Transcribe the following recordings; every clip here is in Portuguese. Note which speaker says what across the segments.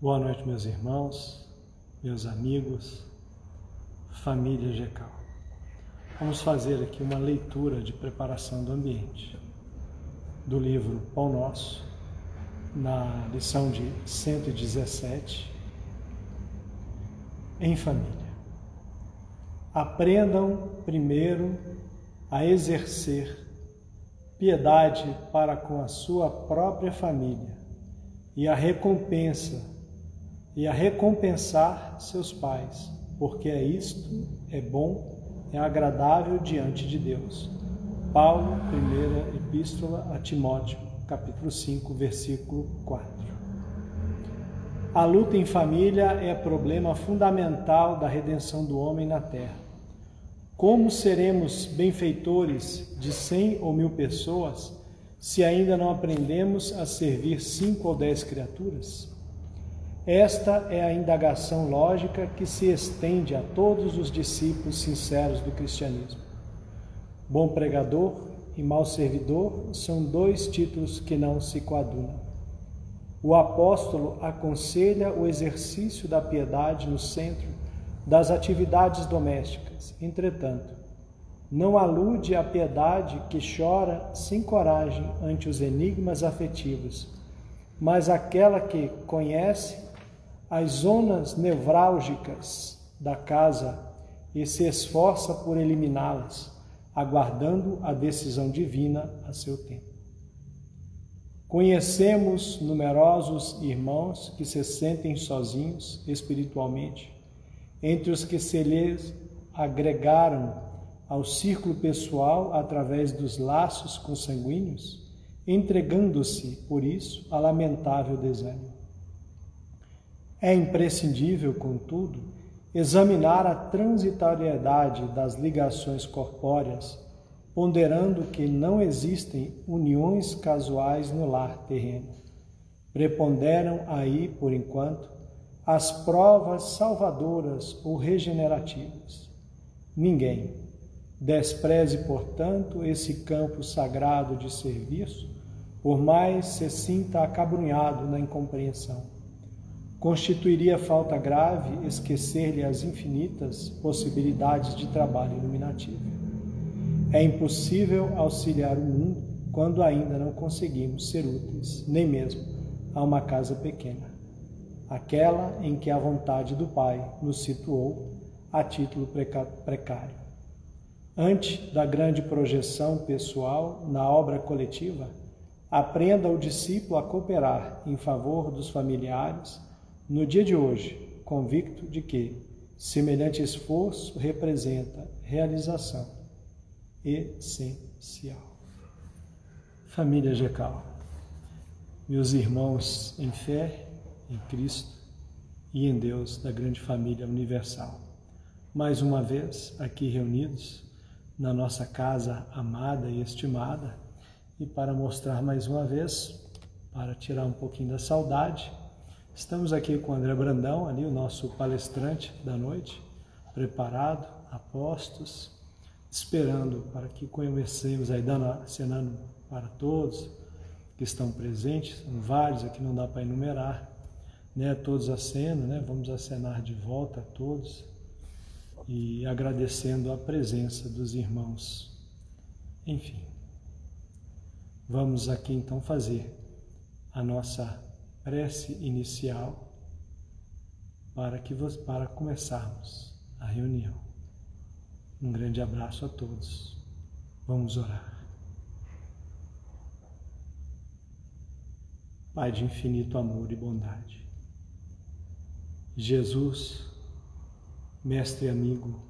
Speaker 1: Boa noite, meus irmãos, meus amigos, família GECAL. Vamos fazer aqui uma leitura de preparação do ambiente do livro Pão Nosso, na lição de 117, em família. Aprendam primeiro a exercer piedade para com a sua própria família e a recompensa e a recompensar seus pais, porque é isto é bom, é agradável diante de Deus. Paulo, primeira epístola a Timóteo, capítulo 5, versículo 4. A luta em família é problema fundamental da redenção do homem na terra. Como seremos benfeitores de cem ou mil pessoas se ainda não aprendemos a servir cinco ou dez criaturas? Esta é a indagação lógica que se estende a todos os discípulos sinceros do cristianismo. Bom pregador e mau servidor são dois títulos que não se coadunam. O apóstolo aconselha o exercício da piedade no centro das atividades domésticas. Entretanto, não alude à piedade que chora sem coragem ante os enigmas afetivos, mas aquela que conhece as zonas nevrálgicas da casa e se esforça por eliminá-las, aguardando a decisão divina a seu tempo. Conhecemos numerosos irmãos que se sentem sozinhos espiritualmente, entre os que se lhes agregaram ao círculo pessoal através dos laços consanguíneos, entregando-se, por isso, a lamentável desânimo. É imprescindível, contudo, examinar a transitoriedade das ligações corpóreas, ponderando que não existem uniões casuais no lar terreno. Preponderam aí, por enquanto, as provas salvadoras ou regenerativas. Ninguém despreze, portanto, esse campo sagrado de serviço, por mais se sinta acabrunhado na incompreensão. Constituiria falta grave esquecer-lhe as infinitas possibilidades de trabalho iluminativo. É impossível auxiliar o mundo quando ainda não conseguimos ser úteis, nem mesmo a uma casa pequena, aquela em que a vontade do Pai nos situou a título precário. Antes da grande projeção pessoal na obra coletiva, aprenda o discípulo a cooperar em favor dos familiares no dia de hoje, convicto de que semelhante esforço representa realização essencial. Família Gecal, meus irmãos em fé, em Cristo e em Deus da grande família universal, mais uma vez aqui reunidos na nossa casa amada e estimada e para mostrar mais uma vez, para tirar um pouquinho da saudade, Estamos aqui com o André Brandão, ali o nosso palestrante da noite, preparado, a postos, esperando para que conhecemos aí, dando, acenando para todos que estão presentes, são vários aqui, não dá para enumerar, né? Todos acenam, né? Vamos acenar de volta a todos e agradecendo a presença dos irmãos. Enfim, vamos aqui então fazer a nossa prece inicial para que para começarmos a reunião. Um grande abraço a todos. Vamos orar. Pai de infinito amor e bondade. Jesus, mestre amigo,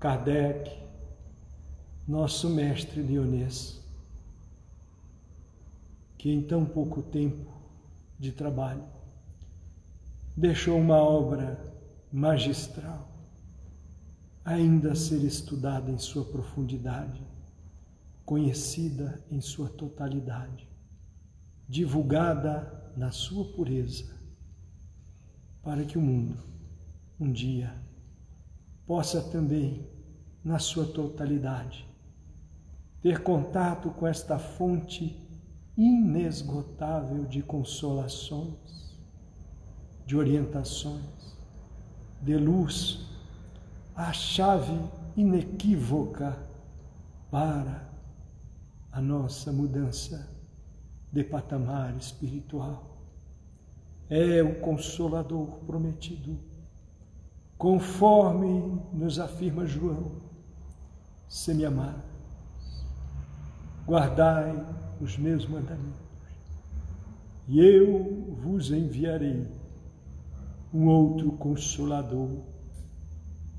Speaker 1: Kardec, nosso mestre Dionês, que em tão pouco tempo de trabalho deixou uma obra magistral, ainda a ser estudada em sua profundidade, conhecida em sua totalidade, divulgada na sua pureza, para que o mundo, um dia, possa também, na sua totalidade, ter contato com esta fonte inesgotável de consolações, de orientações, de luz, a chave inequívoca para a nossa mudança de patamar espiritual. É o consolador prometido, conforme nos afirma João, se me amar, guardai os meus mandamentos, e eu vos enviarei um outro consolador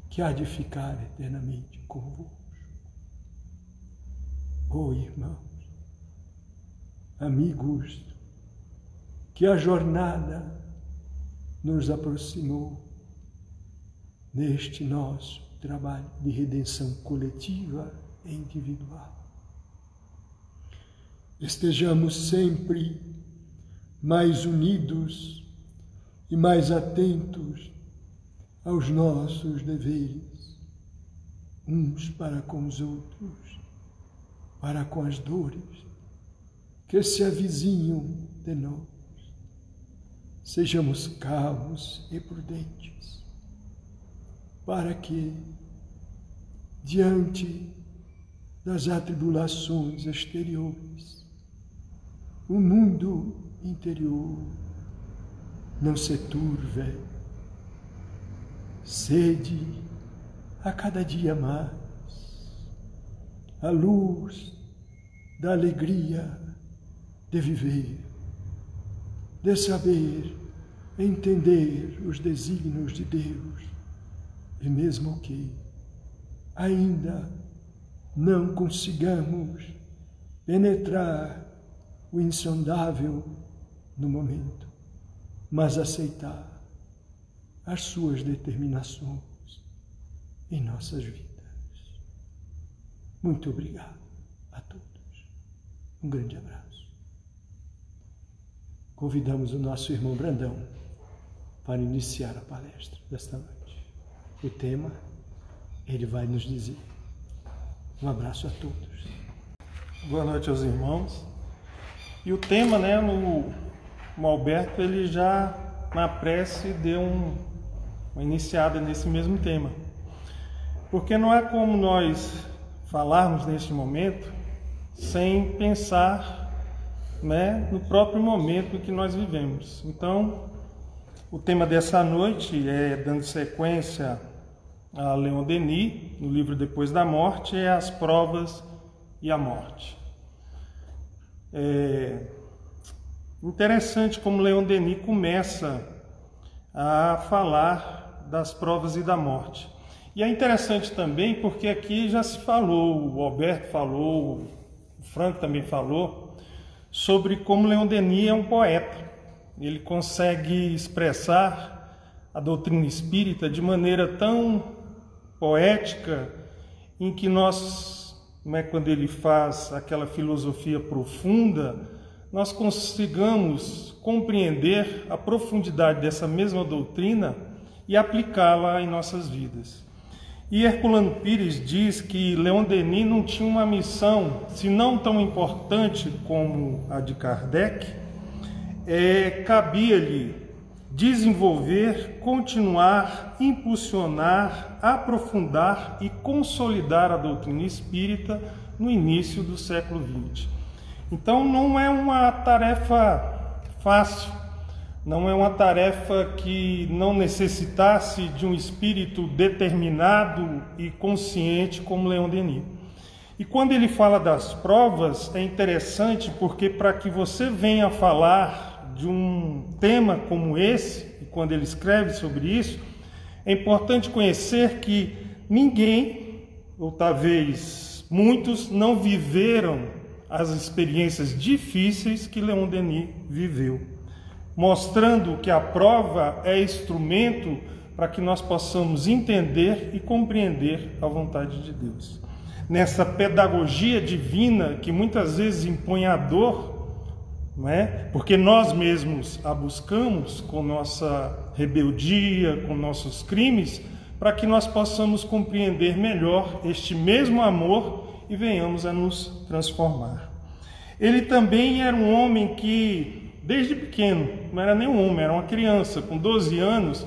Speaker 1: que há de ficar eternamente convosco. Oh irmãos, amigos, que a jornada nos aproximou neste nosso trabalho de redenção coletiva e individual. Estejamos sempre mais unidos e mais atentos aos nossos deveres, uns para com os outros, para com as dores que se avizinham de nós. Sejamos calmos e prudentes, para que, diante das atribulações exteriores, o mundo interior. Não se turve, sede a cada dia mais. A luz da alegria de viver, de saber entender os desígnios de Deus, e mesmo que ainda não consigamos penetrar o insondável no momento, mas aceitar as suas determinações em nossas vidas. Muito obrigado a todos. Um grande abraço convidamos o nosso irmão Brandão para iniciar a palestra desta noite. O tema ele vai nos dizer. Um abraço a todos.
Speaker 2: Boa noite aos irmãos. E o tema, né, no, no Alberto, ele já na prece deu um, uma iniciada nesse mesmo tema. Porque não é como nós falarmos neste momento sem pensar né, no próprio momento que nós vivemos. Então, o tema dessa noite é dando sequência a Leon Denis, no livro Depois da Morte, é as provas e a morte. É interessante como Leon Denis começa a falar das provas e da morte. E é interessante também porque aqui já se falou, o Alberto falou, o Franco também falou, sobre como Leon Denis é um poeta. Ele consegue expressar a doutrina espírita de maneira tão poética em que nós, é quando ele faz aquela filosofia profunda, nós consigamos compreender a profundidade dessa mesma doutrina e aplicá-la em nossas vidas. E Herculano Pires diz que Leon Denis não tinha uma missão, se não tão importante como a de Kardec, é, cabia-lhe desenvolver, continuar, impulsionar, aprofundar e consolidar a doutrina espírita no início do século XX. Então não é uma tarefa fácil, não é uma tarefa que não necessitasse de um espírito determinado e consciente como Leon Denis. E quando ele fala das provas, é interessante porque para que você venha falar de um tema como esse, e quando ele escreve sobre isso, é importante conhecer que ninguém, ou talvez muitos, não viveram as experiências difíceis que Leon Denis viveu mostrando que a prova é instrumento para que nós possamos entender e compreender a vontade de Deus. Nessa pedagogia divina que muitas vezes impõe a dor, não é? porque nós mesmos a buscamos com nossa rebeldia, com nossos crimes, para que nós possamos compreender melhor este mesmo amor e venhamos a nos transformar. Ele também era um homem que desde pequeno, não era nem um homem, era uma criança, com 12 anos,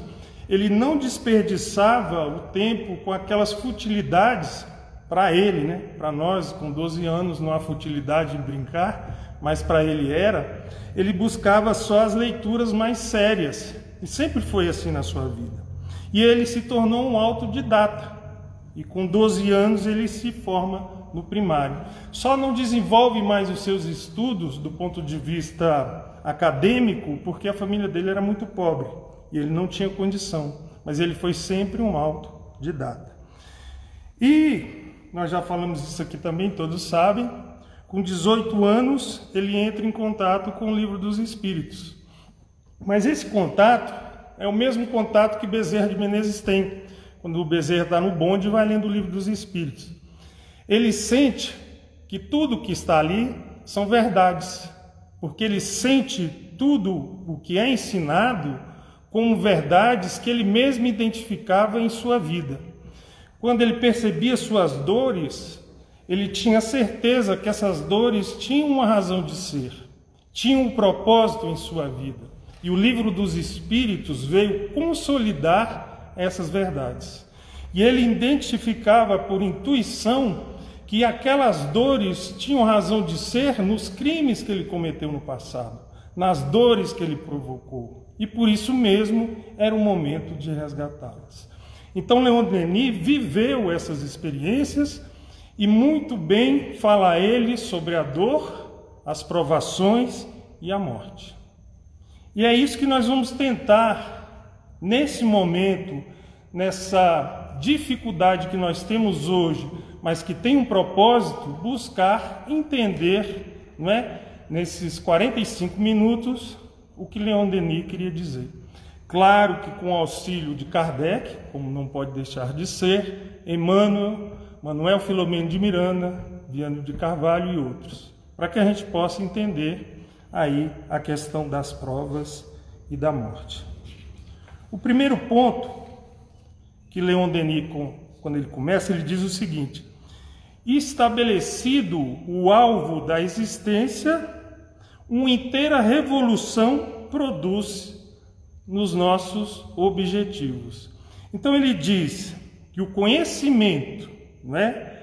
Speaker 2: ele não desperdiçava o tempo com aquelas futilidades para ele, né? Para nós, com 12 anos, não há futilidade em brincar, mas para ele era. Ele buscava só as leituras mais sérias, e sempre foi assim na sua vida. E ele se tornou um autodidata. E com 12 anos ele se forma no primário. Só não desenvolve mais os seus estudos do ponto de vista acadêmico porque a família dele era muito pobre e ele não tinha condição, mas ele foi sempre um autodidata. E nós já falamos isso aqui também, todos sabem, com 18 anos ele entra em contato com o livro dos Espíritos. Mas esse contato é o mesmo contato que Bezerra de Menezes tem, quando o Bezerra está no bonde e vai lendo o livro dos Espíritos. Ele sente que tudo que está ali são verdades, porque ele sente tudo o que é ensinado como verdades que ele mesmo identificava em sua vida. Quando ele percebia suas dores, ele tinha certeza que essas dores tinham uma razão de ser, tinham um propósito em sua vida. E o livro dos Espíritos veio consolidar essas verdades. E ele identificava por intuição que aquelas dores tinham razão de ser nos crimes que ele cometeu no passado, nas dores que ele provocou. E por isso mesmo era o momento de resgatá-las. Então Leon Denis viveu essas experiências e muito bem fala ele sobre a dor, as provações e a morte. E é isso que nós vamos tentar nesse momento, nessa dificuldade que nós temos hoje mas que tem um propósito, buscar entender, não é, nesses 45 minutos, o que Leon Denis queria dizer. Claro que com o auxílio de Kardec, como não pode deixar de ser, Emmanuel, Manuel Filomeno de Miranda, Viano de Carvalho e outros, para que a gente possa entender aí a questão das provas e da morte. O primeiro ponto que Leon Denis, quando ele começa, ele diz o seguinte: estabelecido o alvo da existência, uma inteira revolução produz nos nossos objetivos. Então ele diz que o conhecimento, né,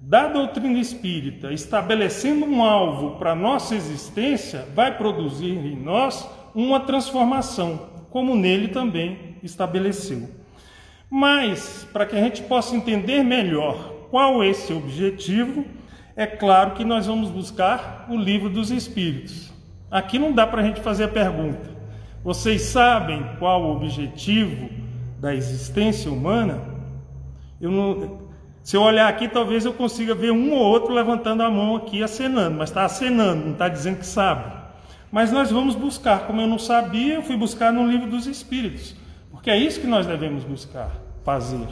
Speaker 2: da doutrina espírita, estabelecendo um alvo para a nossa existência, vai produzir em nós uma transformação, como nele também estabeleceu. Mas, para que a gente possa entender melhor qual esse objetivo, é claro que nós vamos buscar o livro dos Espíritos. Aqui não dá para a gente fazer a pergunta: vocês sabem qual o objetivo da existência humana? Eu não, se eu olhar aqui, talvez eu consiga ver um ou outro levantando a mão aqui, acenando, mas está acenando, não está dizendo que sabe. Mas nós vamos buscar, como eu não sabia, eu fui buscar no livro dos Espíritos, porque é isso que nós devemos buscar, fazer.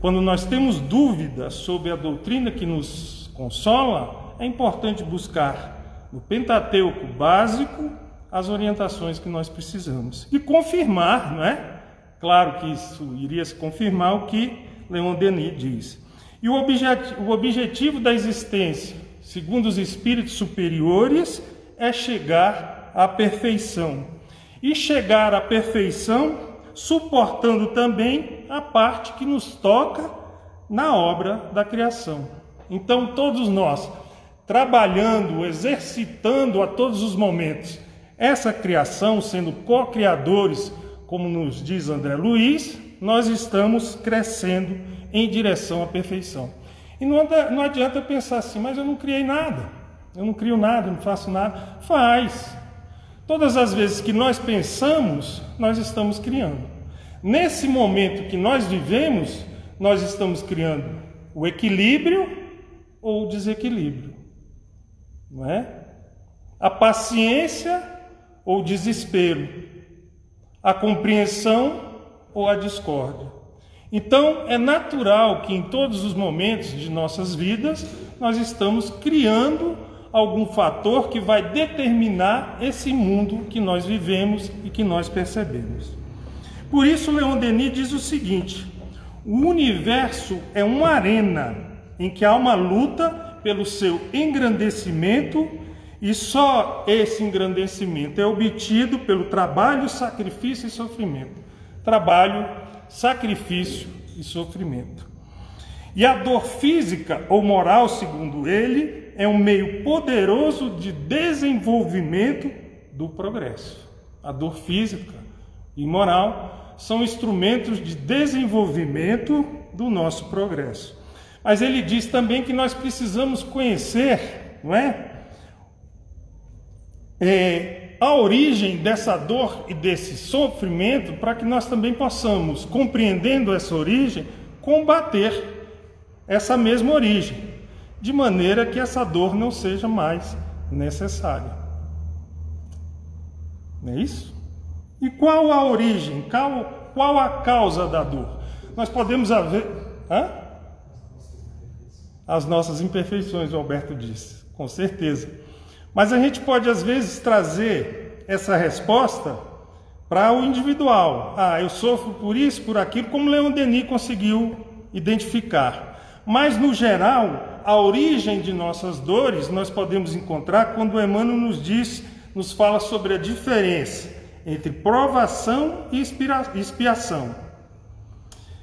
Speaker 2: Quando nós temos dúvidas sobre a doutrina que nos consola, é importante buscar no Pentateuco básico as orientações que nós precisamos e confirmar, não é? Claro que isso iria se confirmar o que Leon Denis diz. E o, objetivo, o objetivo da existência, segundo os espíritos superiores, é chegar à perfeição. E chegar à perfeição suportando também a parte que nos toca na obra da criação. Então, todos nós, trabalhando, exercitando a todos os momentos essa criação, sendo co-criadores, como nos diz André Luiz, nós estamos crescendo em direção à perfeição. E não, não adianta pensar assim, mas eu não criei nada, eu não crio nada, não faço nada. Faz, Todas as vezes que nós pensamos, nós estamos criando. Nesse momento que nós vivemos, nós estamos criando o equilíbrio ou o desequilíbrio. Não é? A paciência ou o desespero. A compreensão ou a discórdia. Então, é natural que em todos os momentos de nossas vidas nós estamos criando algum fator que vai determinar esse mundo que nós vivemos e que nós percebemos. Por isso, Leon Denis diz o seguinte: o universo é uma arena em que há uma luta pelo seu engrandecimento E só esse engrandecimento é obtido pelo trabalho, sacrifício e sofrimento. Trabalho, sacrifício e sofrimento. E a dor física ou moral, segundo ele, é um meio poderoso de desenvolvimento do progresso. A dor física e moral são instrumentos de desenvolvimento do nosso progresso. Mas ele diz também que nós precisamos conhecer, não é? é a origem dessa dor e desse sofrimento para que nós também possamos, compreendendo essa origem, combater essa mesma origem, de maneira que essa dor não seja mais necessária. Não é isso? E qual a origem? Qual, qual a causa da dor? Nós podemos haver. Hã? As nossas imperfeições, o Alberto disse, com certeza. Mas a gente pode, às vezes, trazer essa resposta para o individual. Ah, eu sofro por isso, por aquilo, como Leon Denis conseguiu identificar. Mas, no geral, a origem de nossas dores nós podemos encontrar quando Emmanuel nos diz, nos fala sobre a diferença entre provação e expiação.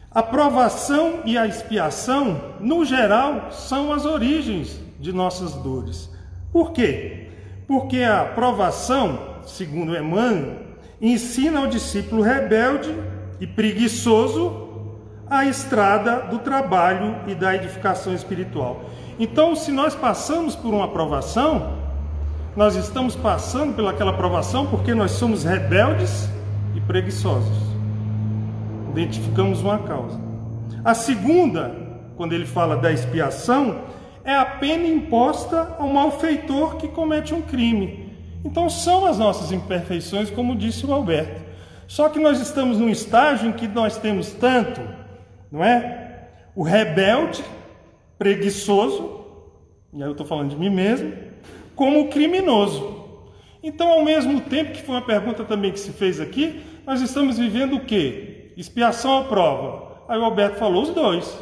Speaker 2: A provação e a expiação, no geral, são as origens de nossas dores. Por quê? Porque a provação, segundo Emmanuel, ensina ao discípulo rebelde e preguiçoso a estrada do trabalho e da edificação espiritual. Então, se nós passamos por uma aprovação, nós estamos passando pelaquela aprovação porque nós somos rebeldes e preguiçosos. Identificamos uma causa. A segunda, quando ele fala da expiação, é a pena imposta ao malfeitor que comete um crime. Então são as nossas imperfeições, como disse o Alberto. Só que nós estamos num estágio em que nós temos tanto não é? O rebelde, preguiçoso, e aí eu estou falando de mim mesmo, como o criminoso. Então, ao mesmo tempo, que foi uma pergunta também que se fez aqui, nós estamos vivendo o quê? Expiação ou prova? Aí o Alberto falou os dois.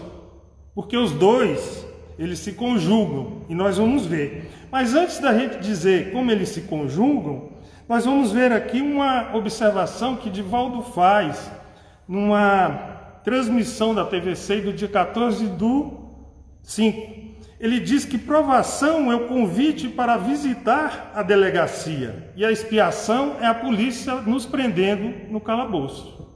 Speaker 2: Porque os dois, eles se conjugam, e nós vamos ver. Mas antes da gente dizer como eles se conjugam, nós vamos ver aqui uma observação que Divaldo faz numa transmissão da TVC do dia 14 do 5. Ele diz que provação é o convite para visitar a delegacia e a expiação é a polícia nos prendendo no calabouço.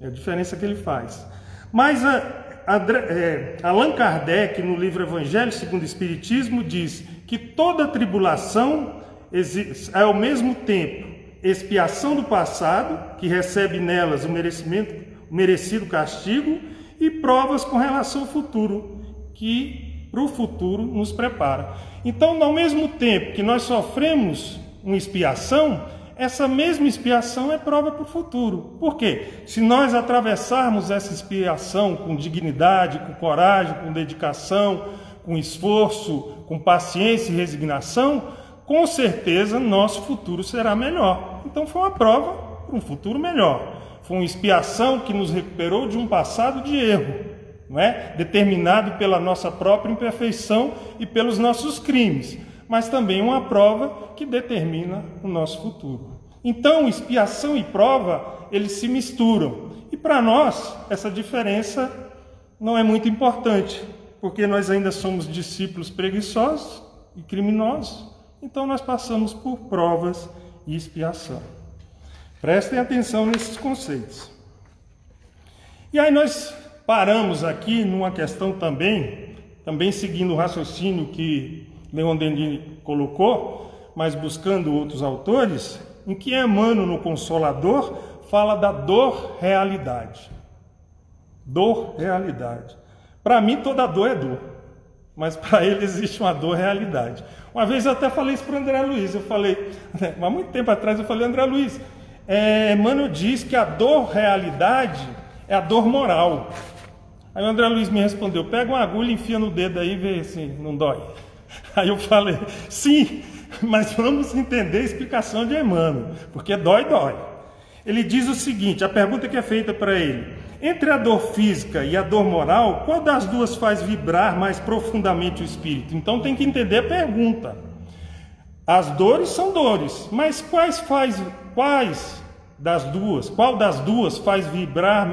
Speaker 2: É a diferença que ele faz. Mas a, a, é, Allan Kardec, no livro Evangelho segundo o Espiritismo, diz que toda tribulação é ao mesmo tempo expiação do passado, que recebe nelas o merecimento merecido castigo e provas com relação ao futuro, que para o futuro nos prepara. Então, ao mesmo tempo que nós sofremos uma expiação, essa mesma expiação é prova para o futuro. Por quê? Se nós atravessarmos essa expiação com dignidade, com coragem, com dedicação, com esforço, com paciência e resignação, com certeza nosso futuro será melhor. Então foi uma prova para um futuro melhor. Foi uma expiação que nos recuperou de um passado de erro, não é? Determinado pela nossa própria imperfeição e pelos nossos crimes, mas também uma prova que determina o nosso futuro. Então, expiação e prova, eles se misturam. E para nós, essa diferença não é muito importante, porque nós ainda somos discípulos preguiçosos e criminosos, então nós passamos por provas e expiação. Prestem atenção nesses conceitos. E aí nós paramos aqui numa questão também, também seguindo o raciocínio que Leon Denis colocou, mas buscando outros autores, em que Emmanuel no Consolador fala da dor realidade. Dor realidade. Para mim toda dor é dor, mas para ele existe uma dor realidade. Uma vez eu até falei isso para André Luiz, eu falei, há muito tempo atrás eu falei, André Luiz, é, Emmanuel diz que a dor realidade é a dor moral. Aí o André Luiz me respondeu: pega uma agulha, enfia no dedo aí e vê se não dói. Aí eu falei: sim, mas vamos entender a explicação de Emmanuel, porque dói, dói. Ele diz o seguinte: a pergunta que é feita para ele: entre a dor física e a dor moral, qual das duas faz vibrar mais profundamente o espírito? Então tem que entender a pergunta. As dores são dores, mas quais faz quais das duas, qual das duas faz vibrar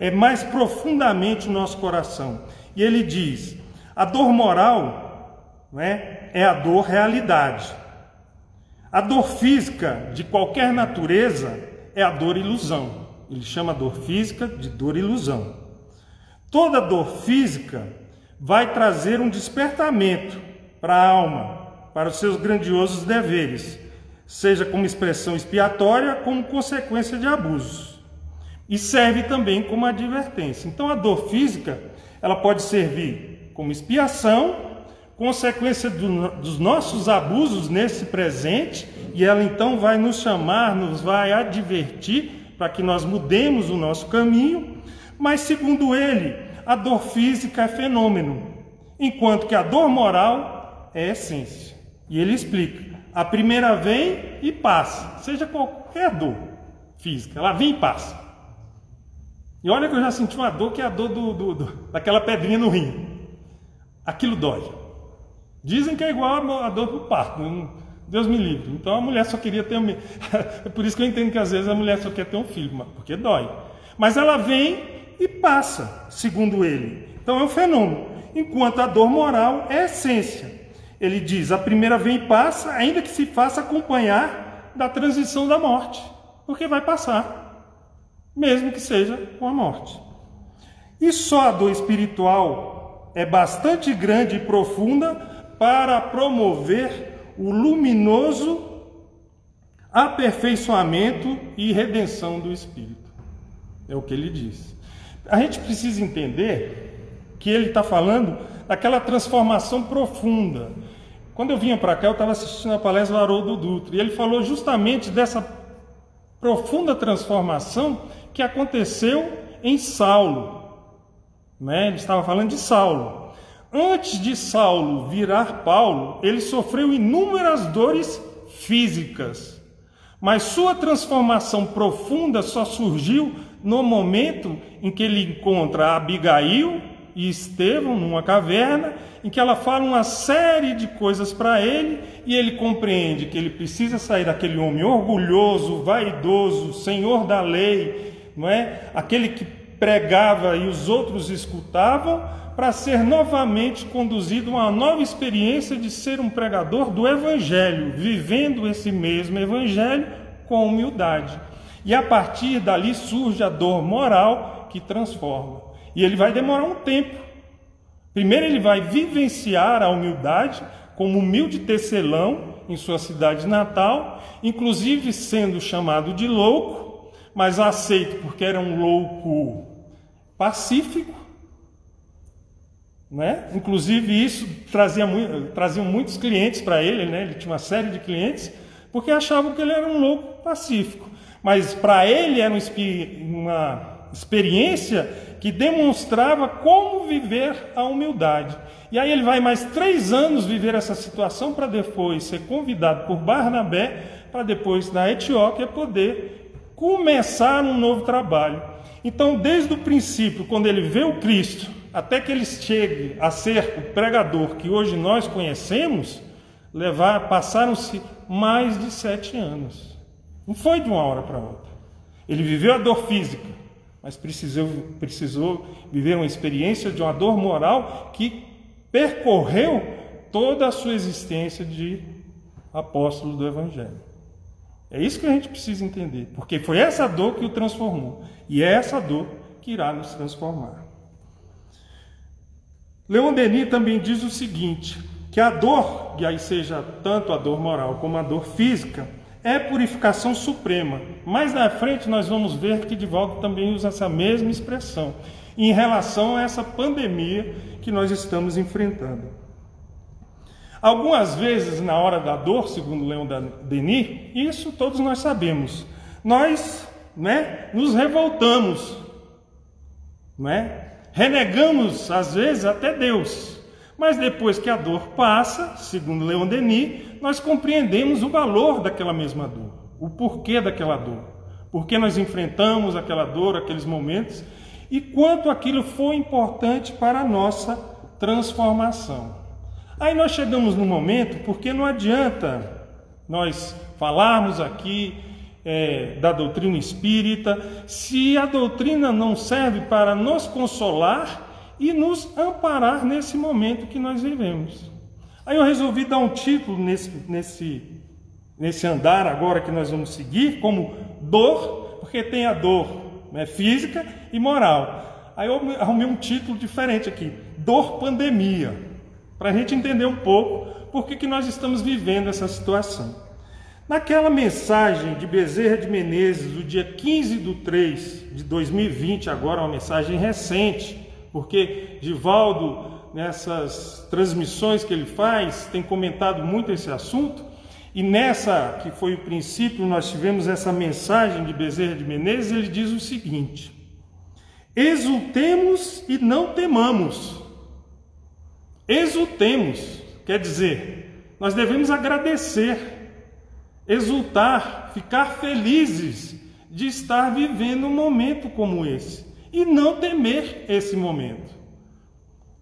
Speaker 2: é mais profundamente o nosso coração? E ele diz: a dor moral né, é a dor realidade. A dor física de qualquer natureza é a dor ilusão. Ele chama a dor física de dor ilusão. Toda dor física vai trazer um despertamento para a alma, para os seus grandiosos deveres, seja como expressão expiatória, como consequência de abusos. E serve também como advertência. Então a dor física, ela pode servir como expiação, consequência do, dos nossos abusos nesse presente, e ela então vai nos chamar, nos vai advertir para que nós mudemos o nosso caminho, mas segundo ele, a dor física é fenômeno, enquanto que a dor moral é essência. E ele explica: a primeira vem e passa, seja qualquer dor física, ela vem e passa. E olha que eu já senti uma dor que é a dor do, do, do daquela pedrinha no rim. Aquilo dói. Dizem que é igual a dor do parto. Deus me livre. Então a mulher só queria ter um. é por isso que eu entendo que às vezes a mulher só quer ter um filho, porque dói. Mas ela vem e passa, segundo ele. Então é um fenômeno. Enquanto a dor moral é essência. Ele diz: a primeira vem e passa, ainda que se faça acompanhar da transição da morte, porque vai passar, mesmo que seja com a morte. E só a dor espiritual é bastante grande e profunda para promover o luminoso aperfeiçoamento e redenção do espírito. É o que ele diz. A gente precisa entender que ele está falando daquela transformação profunda. Quando eu vinha para cá, eu estava assistindo a palestra do Haroldo Dutra, e ele falou justamente dessa profunda transformação que aconteceu em Saulo. Né? Ele estava falando de Saulo. Antes de Saulo virar Paulo, ele sofreu inúmeras dores físicas, mas sua transformação profunda só surgiu no momento em que ele encontra Abigail e Estevão numa caverna, em que ela fala uma série de coisas para ele e ele compreende que ele precisa sair daquele homem orgulhoso, vaidoso, senhor da lei, não é? Aquele que pregava e os outros escutavam, para ser novamente conduzido a uma nova experiência de ser um pregador do evangelho, vivendo esse mesmo evangelho com humildade. E a partir dali surge a dor moral que transforma. E ele vai demorar um tempo. Primeiro, ele vai vivenciar a humildade como humilde tecelão em sua cidade natal, inclusive sendo chamado de louco, mas aceito porque era um louco pacífico. Né? Inclusive, isso trazia, trazia muitos clientes para ele, né? ele tinha uma série de clientes, porque achavam que ele era um louco pacífico. Mas para ele era uma experiência que demonstrava como viver a humildade. E aí ele vai mais três anos viver essa situação para depois ser convidado por Barnabé para depois na Etiópia poder começar um novo trabalho. Então, desde o princípio, quando ele vê o Cristo, até que ele chegue a ser o pregador que hoje nós conhecemos, levar passaram-se mais de sete anos. Não foi de uma hora para outra. Ele viveu a dor física, mas precisou, precisou viver uma experiência de uma dor moral que percorreu toda a sua existência de apóstolo do Evangelho. É isso que a gente precisa entender, porque foi essa dor que o transformou, e é essa dor que irá nos transformar. Leon Denis também diz o seguinte: que a dor, e aí seja tanto a dor moral como a dor física, é purificação suprema. Mais na frente nós vamos ver que Divaldo também usa essa mesma expressão em relação a essa pandemia que nós estamos enfrentando. Algumas vezes, na hora da dor, segundo Leon Denis, isso todos nós sabemos, nós né, nos revoltamos, né, renegamos às vezes até Deus, mas depois que a dor passa, segundo Leon Denis, nós compreendemos o valor daquela mesma dor, o porquê daquela dor, porque nós enfrentamos aquela dor, aqueles momentos e quanto aquilo foi importante para a nossa transformação. Aí nós chegamos no momento, porque não adianta nós falarmos aqui é, da doutrina espírita, se a doutrina não serve para nos consolar e nos amparar nesse momento que nós vivemos. Aí eu resolvi dar um título nesse, nesse, nesse andar agora que nós vamos seguir, como dor, porque tem a dor né, física e moral. Aí eu arrumei um título diferente aqui, dor pandemia, para a gente entender um pouco por que, que nós estamos vivendo essa situação. Naquela mensagem de Bezerra de Menezes, do dia 15 de 3 de 2020, agora uma mensagem recente, porque Divaldo, nessas transmissões que ele faz, tem comentado muito esse assunto, e nessa, que foi o princípio, nós tivemos essa mensagem de Bezerra de Menezes, ele diz o seguinte: Exultemos e não temamos. Exultemos, quer dizer, nós devemos agradecer exultar, ficar felizes de estar vivendo um momento como esse e não temer esse momento.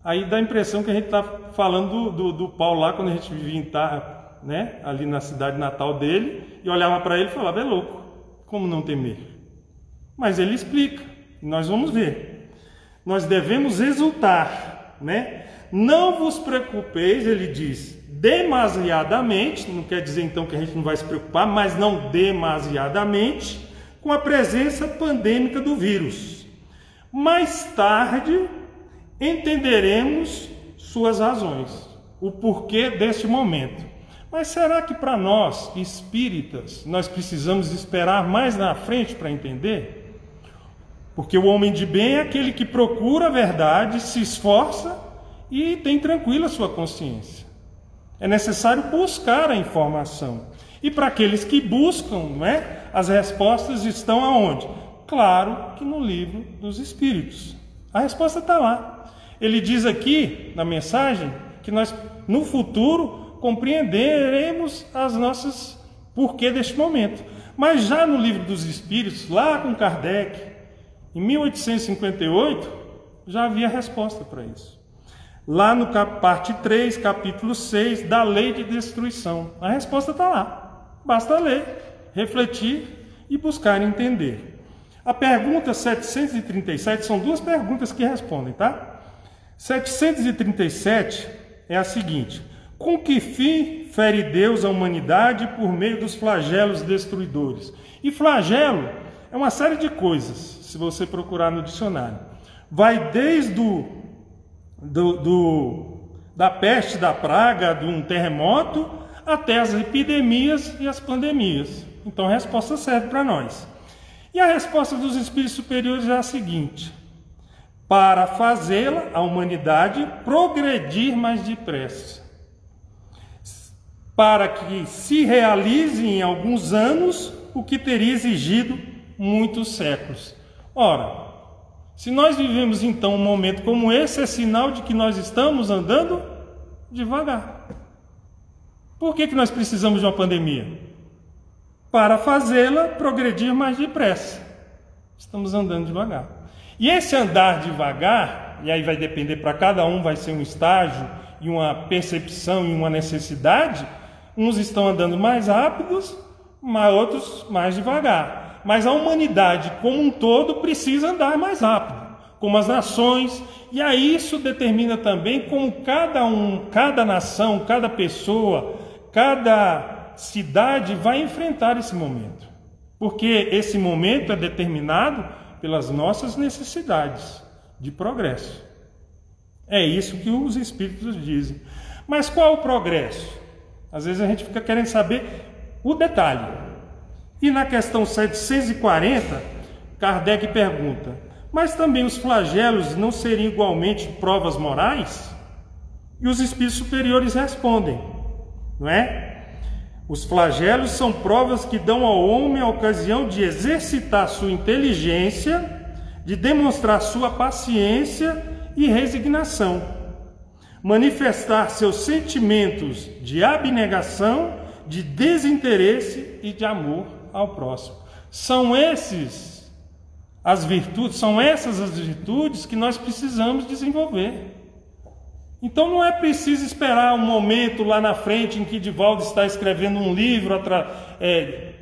Speaker 2: Aí dá a impressão que a gente está falando do, do, do, Paulo lá, quando a gente vivia em Tarra, né, ali na cidade natal dele, e olhava para ele e falava: é louco, como não temer? Mas ele explica, nós vamos ver. Nós devemos exultar, né? Não vos preocupeis, ele diz, demasiadamente, não quer dizer então que a gente não vai se preocupar, mas não demasiadamente, com a presença pandêmica do vírus. Mais tarde entenderemos suas razões, o porquê deste momento. Mas será que para nós, espíritas, nós precisamos esperar mais na frente para entender? Porque o homem de bem é aquele que procura a verdade, se esforça e tem tranquila sua consciência. É necessário buscar a informação. E para aqueles que buscam, não é? as respostas estão aonde? Claro que no livro dos Espíritos. A resposta está lá. Ele diz aqui na mensagem que nós, no futuro, compreenderemos as nossas porquê deste momento. Mas já no livro dos Espíritos, lá com Kardec, em 1858, já havia resposta para isso lá no parte 3, capítulo 6, da lei de destruição. A resposta está lá. Basta ler, refletir e buscar entender. A pergunta 737 são duas perguntas que respondem, tá? 737 é a seguinte: Com que fim fere Deus a humanidade por meio dos flagelos destruidores? E flagelo é uma série de coisas, se você procurar no dicionário. Vai desde o do, do, da peste, da praga, de um terremoto, até as epidemias e as pandemias. Então a resposta serve para nós. E a resposta dos espíritos superiores é a seguinte: para fazê-la, a humanidade progredir mais depressa, para que se realize em alguns anos o que teria exigido muitos séculos. Ora, se nós vivemos então um momento como esse, é sinal de que nós estamos andando devagar. Por que, que nós precisamos de uma pandemia? Para fazê-la progredir mais depressa. Estamos andando devagar. E esse andar devagar, e aí vai depender para cada um, vai ser um estágio e uma percepção e uma necessidade. Uns estão andando mais rápidos, mas outros mais devagar mas a humanidade como um todo precisa andar mais rápido, como as nações, e aí isso determina também como cada um, cada nação, cada pessoa, cada cidade vai enfrentar esse momento. Porque esse momento é determinado pelas nossas necessidades de progresso. É isso que os espíritos dizem. Mas qual o progresso? Às vezes a gente fica querendo saber o detalhe. E na questão 740, Kardec pergunta: Mas também os flagelos não seriam igualmente provas morais? E os espíritos superiores respondem: Não é? Os flagelos são provas que dão ao homem a ocasião de exercitar sua inteligência, de demonstrar sua paciência e resignação, manifestar seus sentimentos de abnegação, de desinteresse e de amor ao próximo. São esses as virtudes, são essas as virtudes que nós precisamos desenvolver. Então não é preciso esperar um momento lá na frente em que Divaldo está escrevendo um livro, é,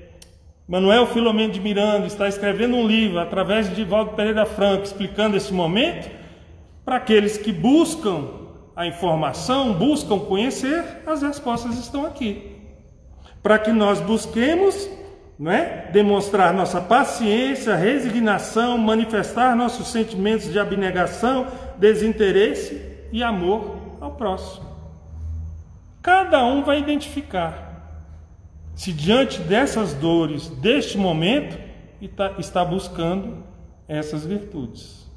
Speaker 2: Manuel Filomeno de Miranda está escrevendo um livro através de Divaldo Pereira Franco, explicando esse momento, para aqueles que buscam a informação, buscam conhecer, as respostas estão aqui. Para que nós busquemos é? demonstrar nossa paciência, resignação, manifestar nossos sentimentos de abnegação, desinteresse e amor ao próximo. Cada um vai identificar se diante dessas dores, deste momento, está buscando essas virtudes.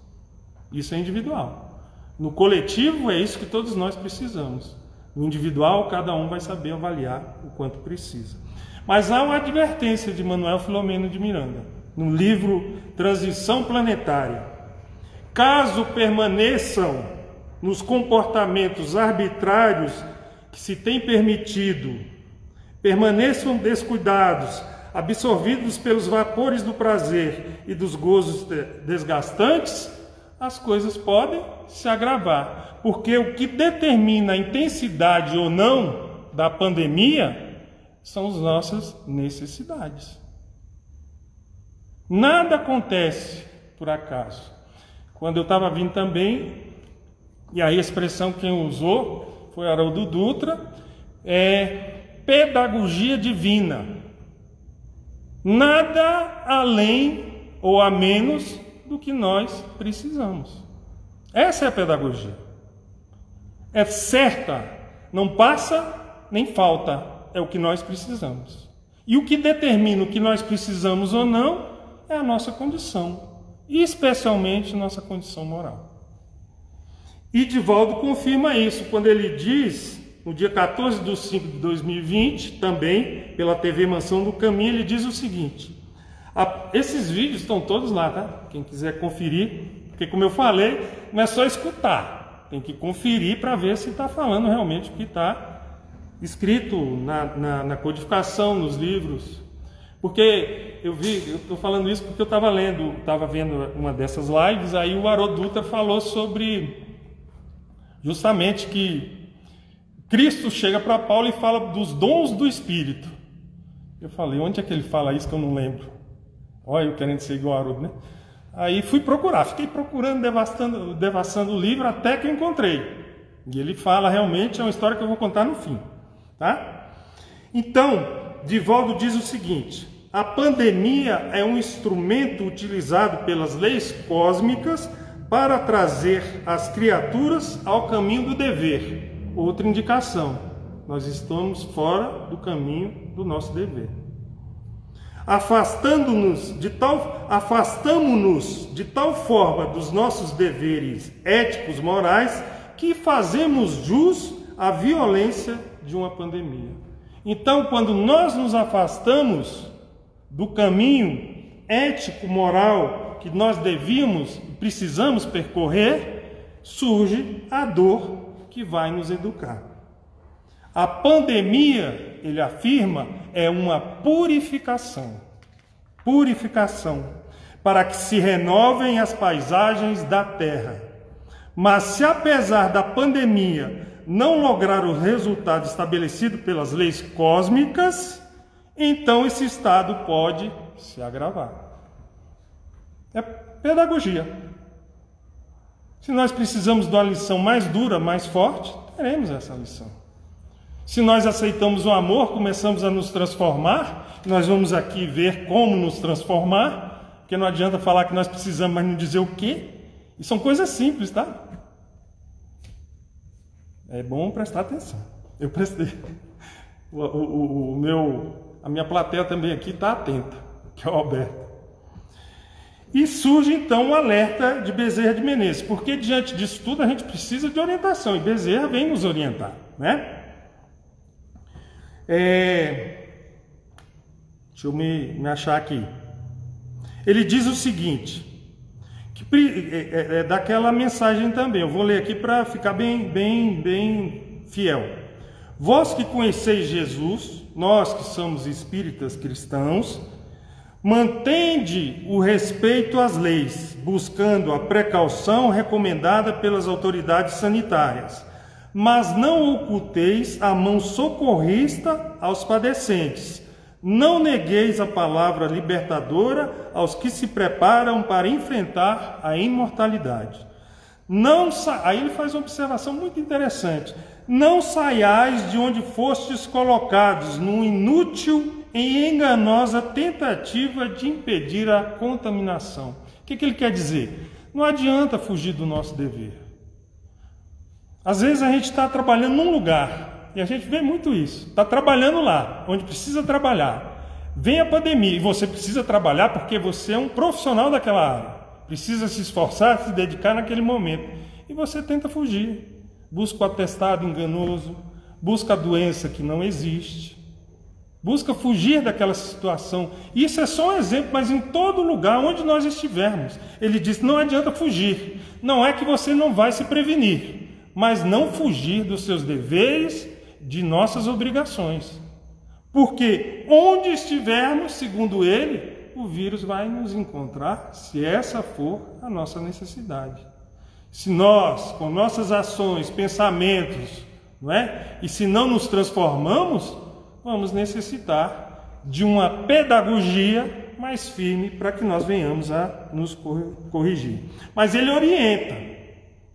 Speaker 2: Isso é individual. No coletivo é isso que todos nós precisamos. No individual, cada um vai saber avaliar o quanto precisa. Mas há uma advertência de Manuel Filomeno de Miranda, no livro Transição Planetária. Caso permaneçam nos comportamentos arbitrários que se tem permitido, permaneçam descuidados, absorvidos pelos vapores do prazer e dos gozos desgastantes, as coisas podem se agravar, porque o que determina a intensidade ou não da pandemia são as nossas necessidades. Nada acontece por acaso. Quando eu estava vindo também, e aí a expressão quem usou foi Haroldo Dutra, é pedagogia divina. Nada além ou a menos do que nós precisamos. Essa é a pedagogia. É certa, não passa nem falta, é o que nós precisamos. E o que determina o que nós precisamos ou não é a nossa condição, e especialmente nossa condição moral. E Divaldo confirma isso quando ele diz, no dia 14 de 5 de 2020, também pela TV Mansão do Caminho, ele diz o seguinte: esses vídeos estão todos lá, tá? Quem quiser conferir, porque como eu falei, não é só escutar, tem que conferir para ver se está falando realmente o que está escrito na, na, na codificação, nos livros. Porque eu vi, eu estou falando isso porque eu estava lendo, estava vendo uma dessas lives, aí o Aroduta falou sobre justamente que Cristo chega para Paulo e fala dos dons do Espírito. Eu falei, onde é que ele fala isso que eu não lembro? Olha, eu querendo ser igual a Haroldo, né? Aí fui procurar, fiquei procurando, devastando, devassando o livro até que encontrei. E ele fala realmente, é uma história que eu vou contar no fim. Tá? Então, Divaldo diz o seguinte: a pandemia é um instrumento utilizado pelas leis cósmicas para trazer as criaturas ao caminho do dever. Outra indicação: nós estamos fora do caminho do nosso dever. Afastando-nos de tal afastamo-nos de tal forma dos nossos deveres éticos morais que fazemos jus à violência de uma pandemia. Então, quando nós nos afastamos do caminho ético, moral que nós devíamos, precisamos percorrer, surge a dor que vai nos educar. A pandemia, ele afirma, é uma purificação. Purificação para que se renovem as paisagens da terra. Mas se apesar da pandemia não lograr o resultado estabelecido pelas leis cósmicas, então esse estado pode se agravar. É pedagogia. Se nós precisamos de uma lição mais dura, mais forte, teremos essa lição. Se nós aceitamos o amor, começamos a nos transformar, nós vamos aqui ver como nos transformar, porque não adianta falar que nós precisamos, mas não dizer o quê. E são coisas simples, tá? É bom prestar atenção. Eu prestei. O, o, o meu, a minha plateia também aqui está atenta, que é o Alberto. E surge então o um alerta de Bezerra de Menezes, porque diante disso tudo a gente precisa de orientação e Bezerra vem nos orientar, né? É... Deixa eu me, me achar aqui. Ele diz o seguinte: que é, é, é daquela mensagem também. Eu vou ler aqui para ficar bem, bem, bem fiel. Vós que conheceis Jesus, nós que somos espíritas cristãos, mantende o respeito às leis, buscando a precaução recomendada pelas autoridades sanitárias, Mas não oculteis a mão socorrista aos padecentes. Não negueis a palavra libertadora aos que se preparam para enfrentar a imortalidade. Não sa... Aí ele faz uma observação muito interessante. Não saiais de onde fostes colocados num inútil e enganosa tentativa de impedir a contaminação. O que, que ele quer dizer? Não adianta fugir do nosso dever. Às vezes a gente está trabalhando num lugar, e a gente vê muito isso, está trabalhando lá, onde precisa trabalhar. Vem a pandemia e você precisa trabalhar porque você é um profissional daquela área, precisa se esforçar, se dedicar naquele momento. E você tenta fugir, busca o atestado enganoso, busca a doença que não existe, busca fugir daquela situação. Isso é só um exemplo, mas em todo lugar onde nós estivermos, ele diz: não adianta fugir. Não é que você não vai se prevenir, mas não fugir dos seus deveres, de nossas obrigações. Porque onde estivermos, segundo ele, o vírus vai nos encontrar, se essa for a nossa necessidade. Se nós, com nossas ações, pensamentos, não é? E se não nos transformamos, vamos necessitar de uma pedagogia mais firme para que nós venhamos a nos corrigir. Mas ele orienta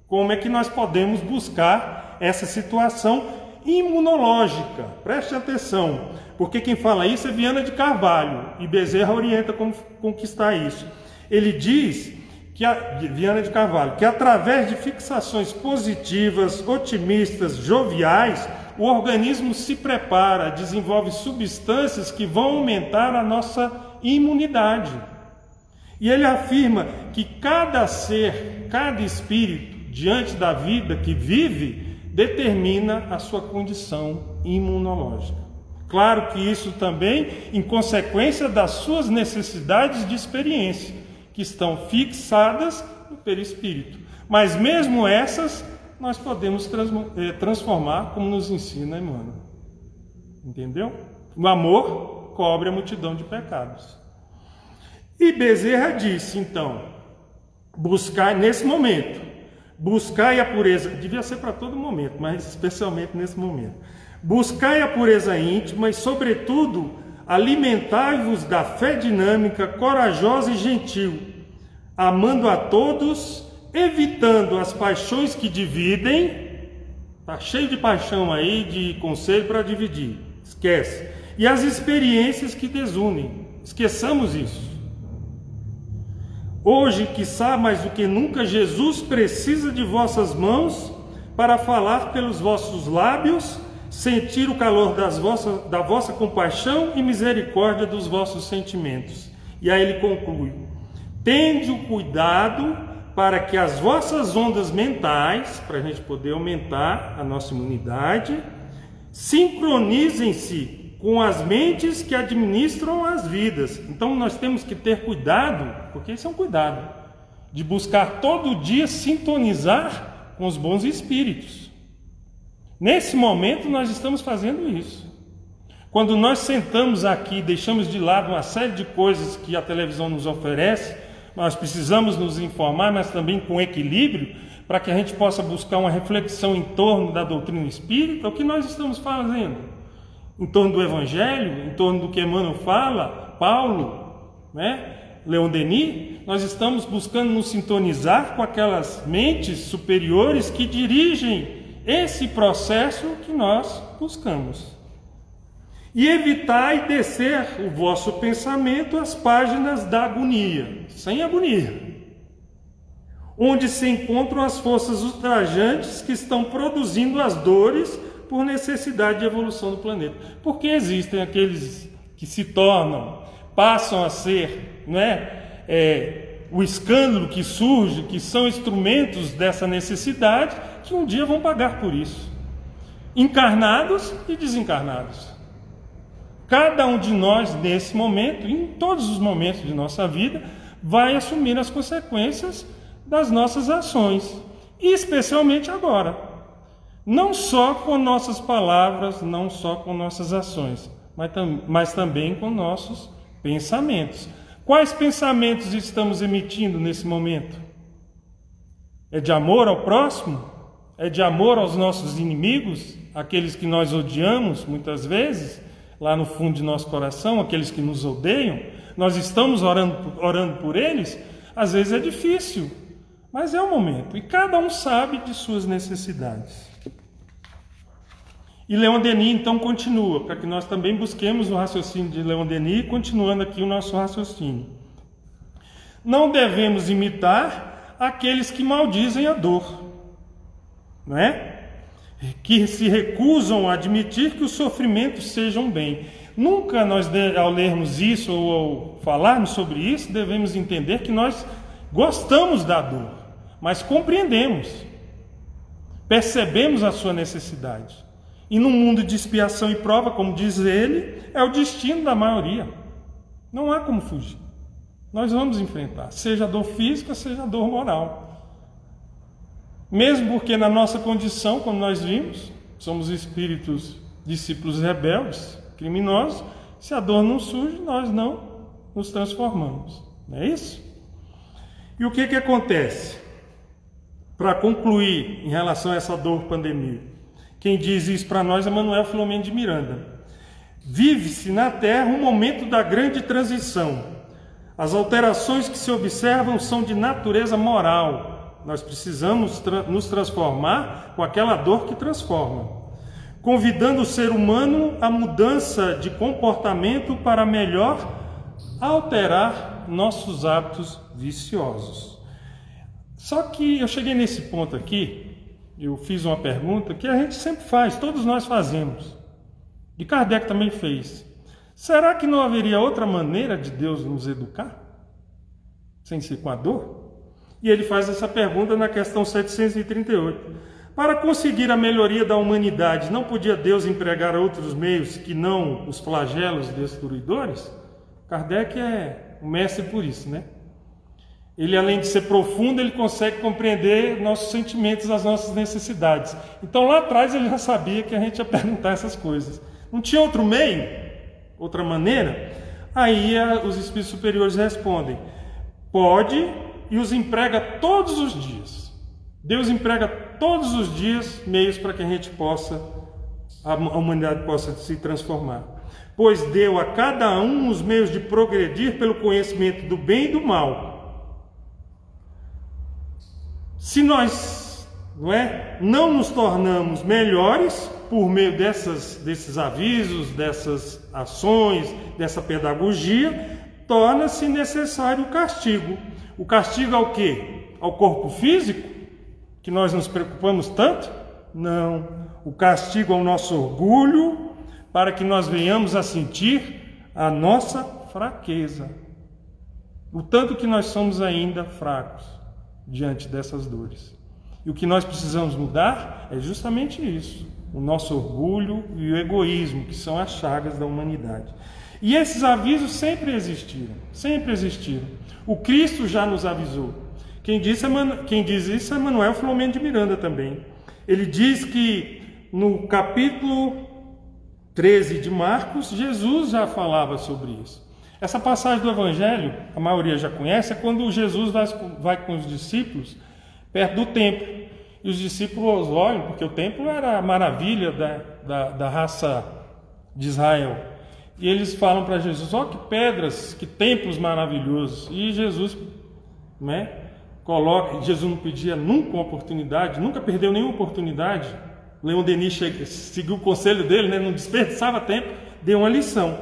Speaker 2: como é que nós podemos buscar essa situação imunológica. Preste atenção, porque quem fala isso é Viana de Carvalho e Bezerra orienta como conquistar isso. Ele diz que a, Viana de Carvalho que através de fixações positivas, otimistas, joviais, o organismo se prepara, desenvolve substâncias que vão aumentar a nossa imunidade. E ele afirma que cada ser, cada espírito, diante da vida que vive, determina a sua condição imunológica. Claro que isso também em consequência das suas necessidades de experiência, que estão fixadas no perispírito. Mas mesmo essas nós podemos eh, transformar como nos ensina Emmanuel. Entendeu? O amor cobre a multidão de pecados. E Bezerra disse, então, buscar nesse momento, buscai a pureza, devia ser para todo momento, mas especialmente nesse momento. Buscai a pureza íntima e, sobretudo, alimentai-vos da fé dinâmica, corajosa e gentil, amando a todos evitando as paixões que dividem. Tá cheio de paixão aí, de conselho para dividir. Esquece. E as experiências que desunem. Esqueçamos isso. Hoje, quiçá mais do que nunca, Jesus precisa de vossas mãos para falar pelos vossos lábios, sentir o calor das vossas, da vossa compaixão e misericórdia dos vossos sentimentos. E aí ele conclui: Tende o cuidado para que as vossas ondas mentais, para a gente poder aumentar a nossa imunidade, sincronizem-se com as mentes que administram as vidas. Então nós temos que ter cuidado, porque isso é um cuidado, de buscar todo dia sintonizar com os bons espíritos. Nesse momento nós estamos fazendo isso. Quando nós sentamos aqui, deixamos de lado uma série de coisas que a televisão nos oferece, nós precisamos nos informar, mas também com equilíbrio, para que a gente possa buscar uma reflexão em torno da doutrina espírita, o que nós estamos fazendo? Em torno do Evangelho, em torno do que Emmanuel fala, Paulo, né? Leon Denis, nós estamos buscando nos sintonizar com aquelas mentes superiores que dirigem esse processo que nós buscamos. E evitai descer o vosso pensamento às páginas da agonia, sem agonia, onde se encontram as forças ultrajantes que estão produzindo as dores por necessidade de evolução do planeta. Porque existem aqueles que se tornam, passam a ser, não é, é o escândalo que surge, que são instrumentos dessa necessidade, que um dia vão pagar por isso, encarnados e desencarnados. Cada um de nós, nesse momento, em todos os momentos de nossa vida, vai assumir as consequências das nossas ações, e especialmente agora. Não só com nossas palavras, não só com nossas ações, mas, tam mas também com nossos pensamentos. Quais pensamentos estamos emitindo nesse momento? É de amor ao próximo? é de amor aos nossos inimigos, aqueles que nós odiamos muitas vezes, lá no fundo de nosso coração, aqueles que nos odeiam, nós estamos orando, orando por eles, às vezes é difícil, mas é o momento, e cada um sabe de suas necessidades. E Leon Denis então continua, para que nós também busquemos o raciocínio de Leon Denis, continuando aqui o nosso raciocínio. Não devemos imitar aqueles que maldizem a dor, não é? Que se recusam a admitir que os sofrimentos sejam bem. Nunca nós, ao lermos isso ou ao falarmos sobre isso, devemos entender que nós gostamos da dor, mas compreendemos, percebemos a sua necessidade. E no mundo de expiação e prova, como diz ele, é o destino da maioria. Não há como fugir. Nós vamos enfrentar, seja dor física, seja dor moral. Mesmo porque, na nossa condição, como nós vimos, somos espíritos discípulos rebeldes, criminosos, se a dor não surge, nós não nos transformamos. Não é isso? E o que, que acontece? Para concluir em relação a essa dor pandemia, quem diz isso para nós é Manuel Filomeno de Miranda. Vive-se na Terra um momento da grande transição. As alterações que se observam são de natureza moral, nós precisamos tra nos transformar com aquela dor que transforma, convidando o ser humano à mudança de comportamento para melhor alterar nossos hábitos viciosos. Só que eu cheguei nesse ponto aqui, eu fiz uma pergunta que a gente sempre faz, todos nós fazemos. E Kardec também fez. Será que não haveria outra maneira de Deus nos educar? Sem ser com a dor? E ele faz essa pergunta na questão 738. Para conseguir a melhoria da humanidade, não podia Deus empregar outros meios que não os flagelos destruidores? Kardec é o mestre por isso, né? Ele, além de ser profundo, ele consegue compreender nossos sentimentos, as nossas necessidades. Então, lá atrás, ele já sabia que a gente ia perguntar essas coisas. Não tinha outro meio? Outra maneira? Aí os espíritos superiores respondem: pode e os emprega todos os dias. Deus emprega todos os dias meios para que a gente possa, a humanidade possa se transformar. Pois deu a cada um os meios de progredir pelo conhecimento do bem e do mal. Se nós não, é, não nos tornamos melhores por meio dessas, desses avisos, dessas ações, dessa pedagogia, torna-se necessário o castigo o castigo ao quê? Ao corpo físico, que nós nos preocupamos tanto? Não. O castigo ao nosso orgulho, para que nós venhamos a sentir a nossa fraqueza. O tanto que nós somos ainda fracos diante dessas dores. E o que nós precisamos mudar é justamente isso: o nosso orgulho e o egoísmo, que são as chagas da humanidade. E esses avisos sempre existiram, sempre existiram. O Cristo já nos avisou. Quem, disse, quem diz isso é Manuel Filomeno de Miranda também. Ele diz que no capítulo 13 de Marcos, Jesus já falava sobre isso. Essa passagem do Evangelho, a maioria já conhece, é quando Jesus vai, com os discípulos perto do templo. E os discípulos olham, porque o templo era a maravilha da, da, da raça de Israel. E eles falam para Jesus: Ó, oh, que pedras, que templos maravilhosos. E Jesus, né, coloca. Jesus não pedia nunca uma oportunidade, nunca perdeu nenhuma oportunidade. Leon Denis seguiu o conselho dele, né, não desperdiçava tempo, deu uma lição.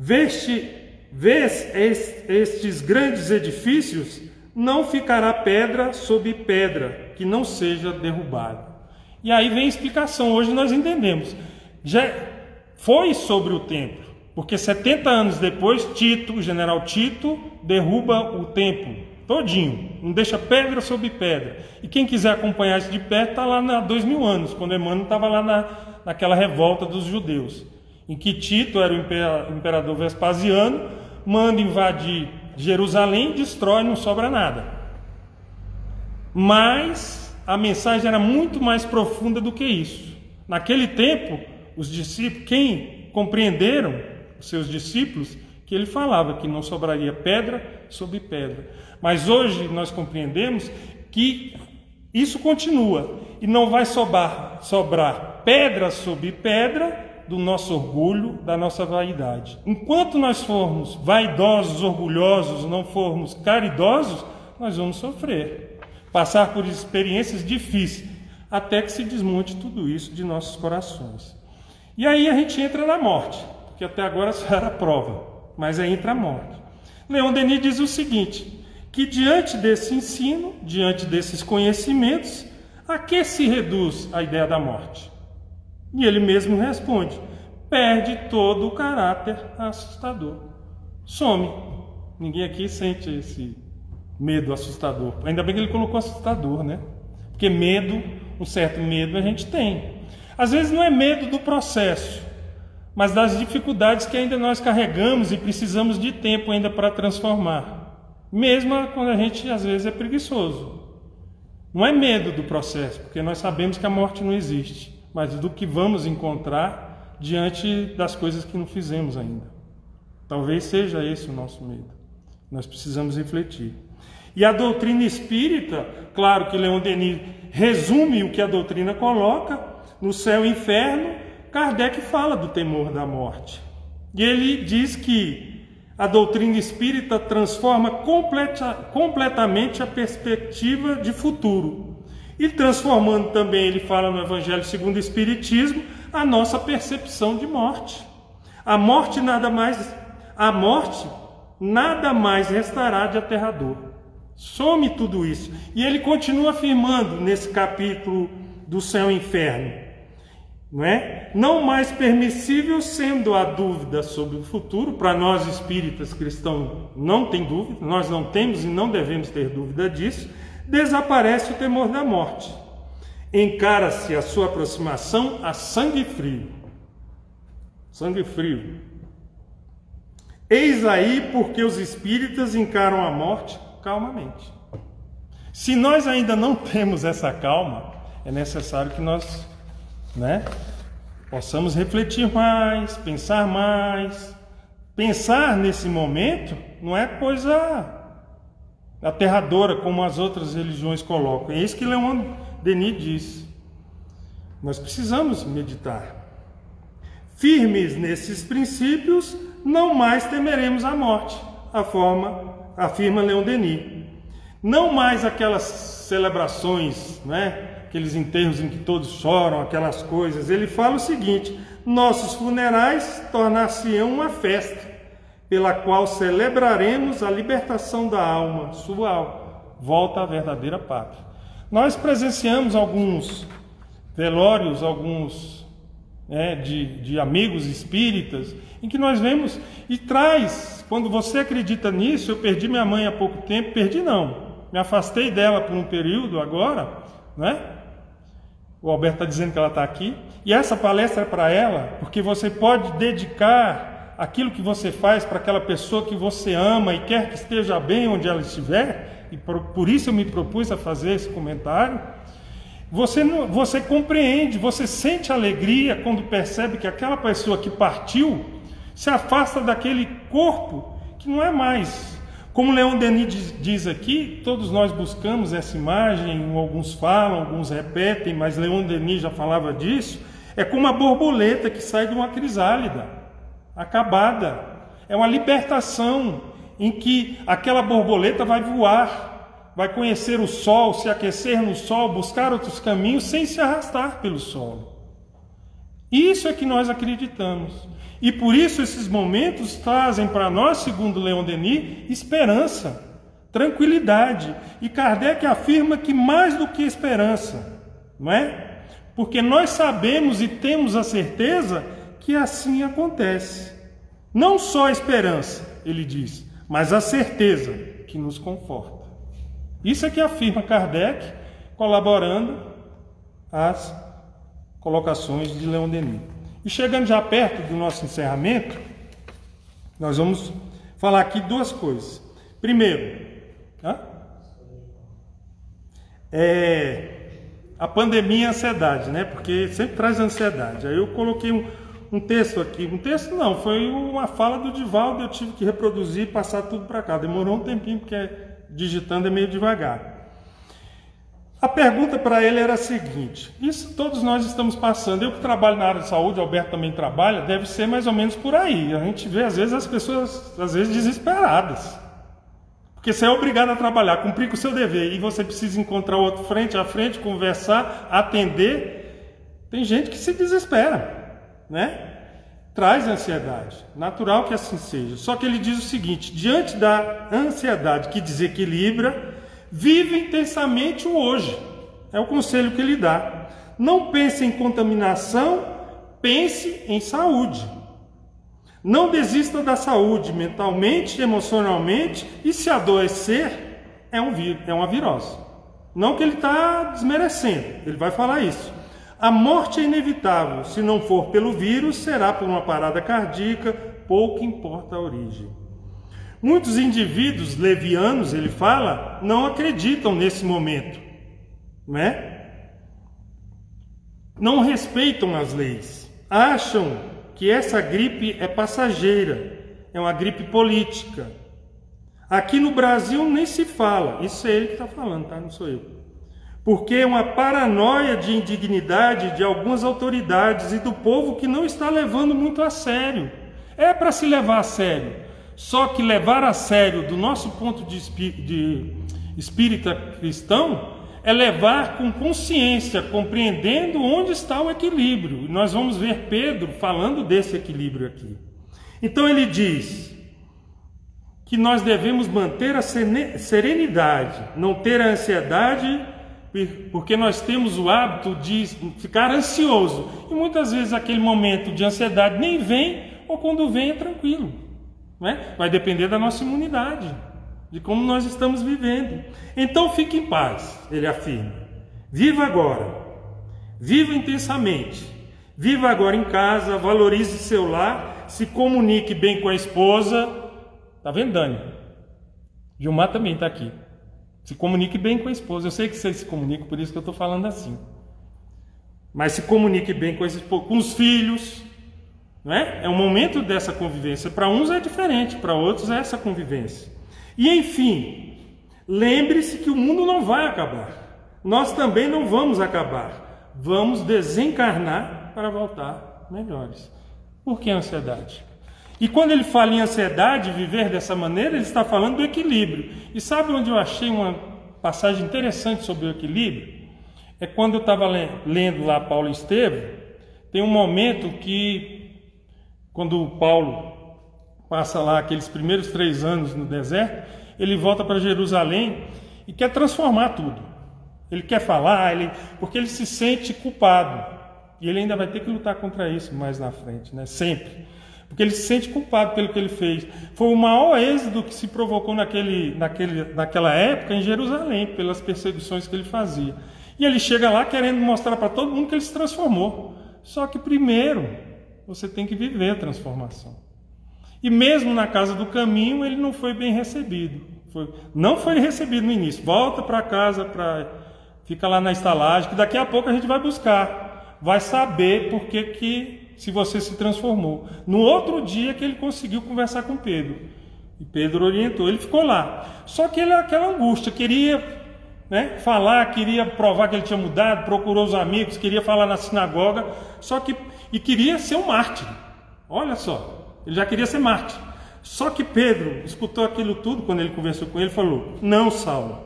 Speaker 2: Veste, vês estes grandes edifícios, não ficará pedra sobre pedra que não seja derrubada. E aí vem a explicação. Hoje nós entendemos. Já foi sobre o templo, porque 70 anos depois, Tito, o general Tito, derruba o templo todinho, não deixa pedra sobre pedra. E quem quiser acompanhar isso de perto, está lá há dois mil anos, quando Emmanuel estava lá na, naquela revolta dos judeus, em que Tito era o imperador Vespasiano, manda invadir Jerusalém, destrói, não sobra nada. Mas a mensagem era muito mais profunda do que isso. Naquele tempo, os discípulos, quem compreenderam, os seus discípulos, que ele falava que não sobraria pedra sobre pedra. Mas hoje nós compreendemos que Isso continua e não vai sobrar, sobrar pedra sobre pedra do nosso orgulho, da nossa vaidade. Enquanto nós formos vaidosos, orgulhosos, não formos caridosos, nós vamos sofrer, passar por experiências difíceis, até que se desmonte tudo isso de nossos corações. E aí a gente entra na morte, porque até agora só era prova, mas aí entra a morte. Leon Denis diz o seguinte: que diante desse ensino, diante desses conhecimentos, a que se reduz a ideia da morte? E ele mesmo responde: perde todo o caráter assustador. Some. Ninguém aqui sente esse medo assustador. Ainda bem que ele colocou assustador, né? Porque medo, um certo medo a gente tem. Às vezes não é medo do processo, mas das dificuldades que ainda nós carregamos e precisamos de tempo ainda para transformar. Mesmo quando a gente às vezes é preguiçoso. Não é medo do processo, porque nós sabemos que a morte não existe, mas do que vamos encontrar diante das coisas que não fizemos ainda. Talvez seja esse o nosso medo. Nós precisamos refletir. E a doutrina espírita, claro que Leon Denis resume o que a doutrina coloca, no céu e inferno, Kardec fala do temor da morte. E ele diz que a doutrina espírita transforma completa, completamente a perspectiva de futuro. E transformando também, ele fala no Evangelho segundo o Espiritismo, a nossa percepção de morte. A morte nada mais, a morte nada mais restará de aterrador. Some tudo isso. E ele continua afirmando nesse capítulo do céu e inferno, não é? Não mais permissível sendo a dúvida sobre o futuro, para nós espíritas cristãos não tem dúvida, nós não temos e não devemos ter dúvida disso, desaparece o temor da morte. Encara-se a sua aproximação a sangue frio. Sangue frio. Eis aí porque os espíritas encaram a morte calmamente. Se nós ainda não temos essa calma, é necessário que nós, né, possamos refletir mais, pensar mais. Pensar nesse momento não é coisa aterradora como as outras religiões colocam. É isso que Leon Denis diz. Nós precisamos meditar. Firmes nesses princípios, não mais temeremos a morte. A forma afirma Leon Denis. Não mais aquelas celebrações, né? aqueles enterros em que todos choram, aquelas coisas. Ele fala o seguinte: nossos funerais tornar-se-ão uma festa, pela qual celebraremos a libertação da alma, sua volta à verdadeira pátria. Nós presenciamos alguns velórios, alguns né, de, de amigos espíritas, em que nós vemos e traz, quando você acredita nisso, eu perdi minha mãe há pouco tempo, perdi não, me afastei dela por um período agora, né? O Alberto está dizendo que ela está aqui, e essa palestra é para ela, porque você pode dedicar aquilo que você faz para aquela pessoa que você ama e quer que esteja bem onde ela estiver, e por, por isso eu me propus a fazer esse comentário. Você, você compreende, você sente alegria quando percebe que aquela pessoa que partiu se afasta daquele corpo que não é mais. Como Leon Denis diz aqui, todos nós buscamos essa imagem, alguns falam, alguns repetem, mas Leon Denis já falava disso. É como uma borboleta que sai de uma crisálida, acabada. É uma libertação em que aquela borboleta vai voar vai conhecer o sol, se aquecer no sol, buscar outros caminhos sem se arrastar pelo solo. Isso é que nós acreditamos. E por isso esses momentos trazem para nós, segundo Leon Denis, esperança, tranquilidade. E Kardec afirma que mais do que esperança, não é? Porque nós sabemos e temos a certeza que assim acontece. Não só a esperança, ele diz, mas a certeza que nos conforta. Isso é que afirma Kardec, colaborando às colocações de Leon Denis. E chegando já perto do nosso encerramento, nós vamos falar aqui duas coisas. Primeiro, é a pandemia e a ansiedade, né? Porque sempre traz ansiedade. Aí eu coloquei um, um texto aqui, um texto não, foi uma fala do Divaldo, eu tive que reproduzir e passar tudo para cá. Demorou um tempinho porque digitando é meio devagar. A pergunta para ele era a seguinte: isso todos nós estamos passando. Eu que trabalho na área de saúde, Alberto também trabalha, deve ser mais ou menos por aí. A gente vê às vezes as pessoas às vezes desesperadas. Porque você é obrigado a trabalhar, cumprir com o seu dever e você precisa encontrar outro frente a frente, conversar, atender. Tem gente que se desespera, né? Traz ansiedade. Natural que assim seja. Só que ele diz o seguinte: diante da ansiedade que desequilibra, Vive intensamente o hoje. É o conselho que ele dá. Não pense em contaminação, pense em saúde. Não desista da saúde mentalmente, emocionalmente e se adoecer é um vírus, é uma virose. Não que ele está desmerecendo, ele vai falar isso. A morte é inevitável, se não for pelo vírus, será por uma parada cardíaca, pouco importa a origem. Muitos indivíduos levianos, ele fala, não acreditam nesse momento, não é? Não respeitam as leis, acham que essa gripe é passageira, é uma gripe política. Aqui no Brasil nem se fala, isso é ele que está falando, tá? Não sou eu. Porque é uma paranoia de indignidade de algumas autoridades e do povo que não está levando muito a sério. É para se levar a sério. Só que levar a sério, do nosso ponto de, de espírita cristão, é levar com consciência, compreendendo onde está o equilíbrio. E nós vamos ver Pedro falando desse equilíbrio aqui. Então ele diz que nós devemos manter a serenidade, não ter a ansiedade, porque nós temos o hábito de ficar ansioso. E muitas vezes aquele momento de ansiedade nem vem, ou quando vem é tranquilo. Né? Vai depender da nossa imunidade, de como nós estamos vivendo. Então fique em paz, ele afirma. Viva agora, viva intensamente, viva agora em casa, valorize seu lar, se comunique bem com a esposa. Tá vendo, Dani? Gilmar também está aqui. Se comunique bem com a esposa. Eu sei que vocês se comunicam, por isso que eu estou falando assim. Mas se comunique bem com, com os filhos, não é? é um momento dessa convivência. Para uns é diferente, para outros é essa convivência. E enfim, lembre-se que o mundo não vai acabar. Nós também não vamos acabar. Vamos desencarnar para voltar melhores. Por que ansiedade? E quando ele fala em ansiedade, viver dessa maneira, ele está falando do equilíbrio. E sabe onde eu achei uma passagem interessante sobre o equilíbrio? É quando eu estava lendo lá Paulo Estevam, tem um momento que quando Paulo passa lá aqueles primeiros três anos no deserto, ele volta para Jerusalém e quer transformar tudo. Ele quer falar, ele, porque ele se sente culpado. E ele ainda vai ter que lutar contra isso mais na frente, né? sempre. Porque ele se sente culpado pelo que ele fez. Foi o maior êxodo que se provocou naquele, naquele, naquela época em Jerusalém, pelas perseguições que ele fazia. E ele chega lá querendo mostrar para todo mundo que ele se transformou. Só que primeiro você tem que viver a transformação. E mesmo na casa do caminho, ele não foi bem recebido. Foi, não foi recebido no início. Volta para casa, para fica lá na estalagem, que daqui a pouco a gente vai buscar. Vai saber por que, que se você se transformou. No outro dia que ele conseguiu conversar com Pedro. E Pedro orientou, ele ficou lá. Só que ele aquela angústia, queria né, falar, queria provar que ele tinha mudado, procurou os amigos, queria falar na sinagoga, só que e queria ser um mártir. Olha só, ele já queria ser mártir. Só que Pedro escutou aquilo tudo quando ele conversou com ele, falou: "Não, Saulo",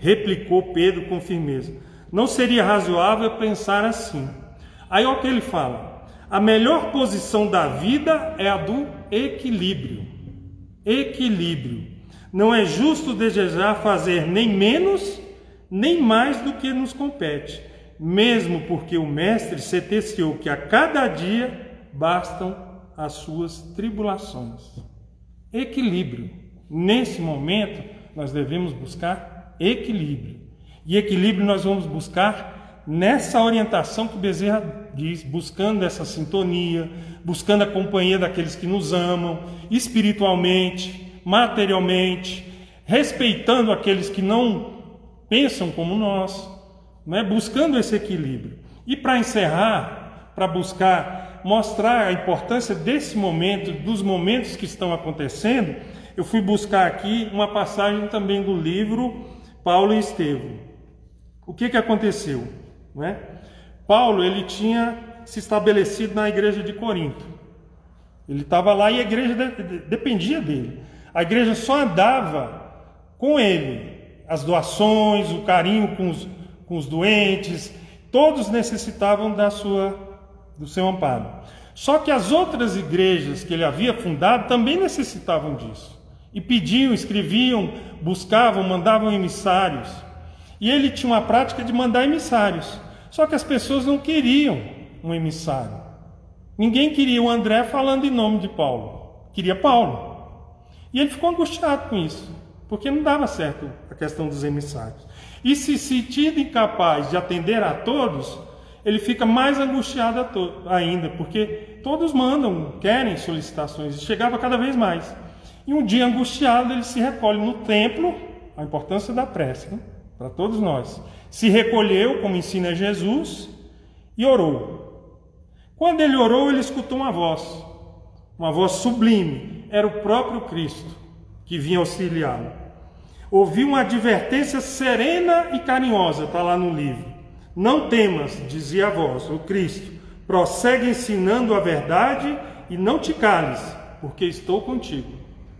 Speaker 2: replicou Pedro com firmeza. "Não seria razoável pensar assim". Aí olha o que ele fala: "A melhor posição da vida é a do equilíbrio. Equilíbrio. Não é justo desejar fazer nem menos nem mais do que nos compete, mesmo porque o Mestre sentenciou que a cada dia bastam as suas tribulações. Equilíbrio. Nesse momento, nós devemos buscar equilíbrio. E equilíbrio nós vamos buscar nessa orientação que Bezerra diz, buscando essa sintonia, buscando a companhia daqueles que nos amam, espiritualmente, materialmente, respeitando aqueles que não pensam como nós, né? buscando esse equilíbrio. E para encerrar, para buscar mostrar a importância desse momento, dos momentos que estão acontecendo, eu fui buscar aqui uma passagem também do livro Paulo e Estevão. O que, que aconteceu? Não é? Paulo ele tinha se estabelecido na igreja de Corinto. Ele estava lá e a igreja dependia dele. A igreja só andava com ele. As doações, o carinho com os, com os doentes, todos necessitavam da sua, do seu amparo. Só que as outras igrejas que ele havia fundado também necessitavam disso. E pediam, escreviam, buscavam, mandavam emissários. E ele tinha uma prática de mandar emissários. Só que as pessoas não queriam um emissário. Ninguém queria o André falando em nome de Paulo. Queria Paulo. E ele ficou angustiado com isso, porque não dava certo a questão dos emissários. E se sentindo incapaz de atender a todos, ele fica mais angustiado ainda, porque todos mandam, querem solicitações, e chegava cada vez mais. E um dia angustiado, ele se recolhe no templo, a importância da prece, né? Para todos nós. Se recolheu, como ensina Jesus, e orou. Quando ele orou, ele escutou uma voz, uma voz sublime, era o próprio Cristo que vinha auxiliá-lo. Ouviu uma advertência serena e carinhosa, está lá no livro. Não temas, dizia a voz, o Cristo, prossegue ensinando a verdade e não te cales, porque estou contigo.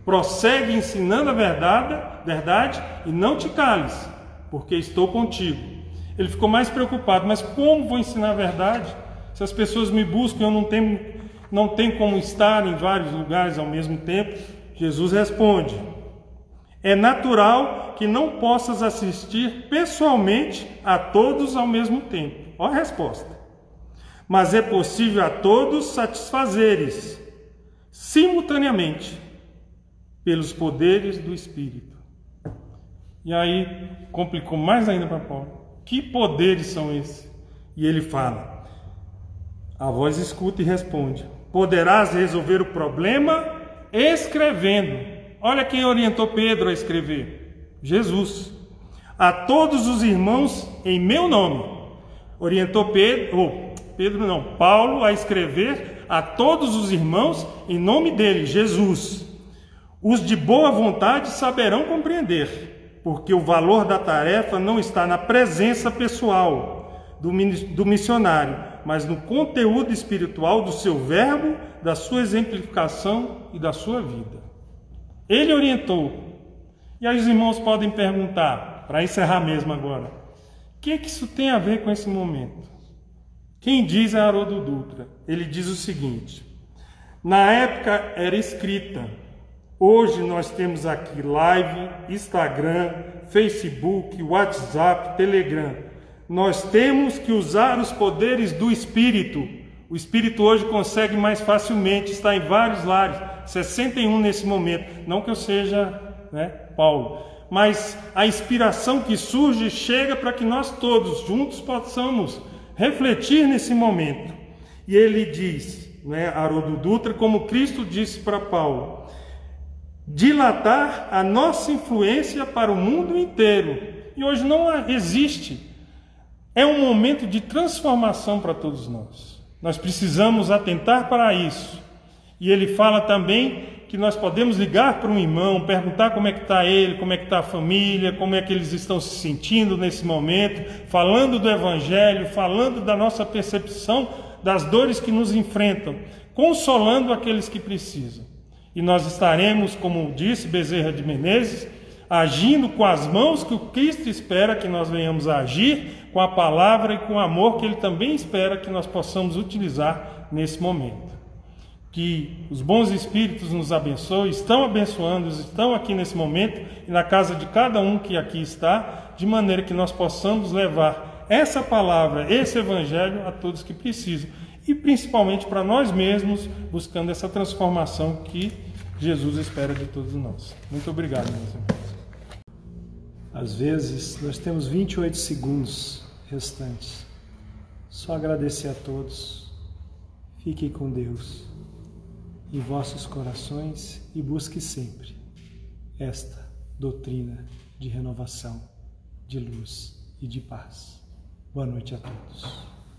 Speaker 2: Prossegue ensinando a verdade, verdade e não te cales, porque estou contigo. Ele ficou mais preocupado, mas como vou ensinar a verdade? Se as pessoas me buscam, eu não tenho, não tenho como estar em vários lugares ao mesmo tempo. Jesus responde: É natural que não possas assistir pessoalmente a todos ao mesmo tempo. Olha a resposta. Mas é possível a todos satisfazeres simultaneamente pelos poderes do Espírito. E aí complicou mais ainda para Paulo. Que poderes são esses? E ele fala: a voz escuta e responde: Poderás resolver o problema escrevendo. Olha quem orientou Pedro a escrever: Jesus. A todos os irmãos em meu nome. Orientou Pedro, ou Pedro não, Paulo a escrever a todos os irmãos em nome dele, Jesus. Os de boa vontade saberão compreender, porque o valor da tarefa não está na presença pessoal do, missionário, mas no conteúdo espiritual do seu verbo, da sua exemplificação e da sua vida. Ele orientou. E aí os irmãos podem perguntar, para encerrar mesmo agora, o que, que isso tem a ver com esse momento? Quem diz é Haroldo Dutra. Ele diz o seguinte: na época era escrita, Hoje nós temos aqui live, Instagram, Facebook, WhatsApp, Telegram. Nós temos que usar os poderes do Espírito. O Espírito hoje consegue mais facilmente estar em vários lares, 61 nesse momento. Não que eu seja né, Paulo, mas a inspiração que surge chega para que nós todos juntos possamos refletir nesse momento. E ele diz, né, Haroldo Dutra, como Cristo disse para Paulo: dilatar a nossa influência para o mundo inteiro. E hoje não existe. É um momento de transformação para todos nós. Nós precisamos atentar para isso. E ele fala também que nós podemos ligar para um irmão, perguntar como é que está ele, como é que está a família, como é que eles estão se sentindo nesse momento, falando do Evangelho, falando da nossa percepção das dores que nos enfrentam, consolando aqueles que precisam. E nós estaremos, como disse Bezerra de Menezes, agindo com as mãos que o Cristo espera que nós venhamos a agir, com a palavra e com o amor que ele também espera que nós possamos utilizar nesse momento. Que os bons espíritos nos abençoem, estão abençoando, estão aqui nesse momento e na casa de cada um que aqui está, de maneira que nós possamos levar essa palavra, esse evangelho a todos que precisam e principalmente para nós mesmos, buscando essa transformação que Jesus espera de todos nós. Muito obrigado, meus irmãos.
Speaker 1: Às vezes, nós temos 28 segundos restantes. Só agradecer a todos. Fiquem com Deus em vossos corações e busque sempre esta doutrina de renovação, de luz e de paz. Boa noite a todos.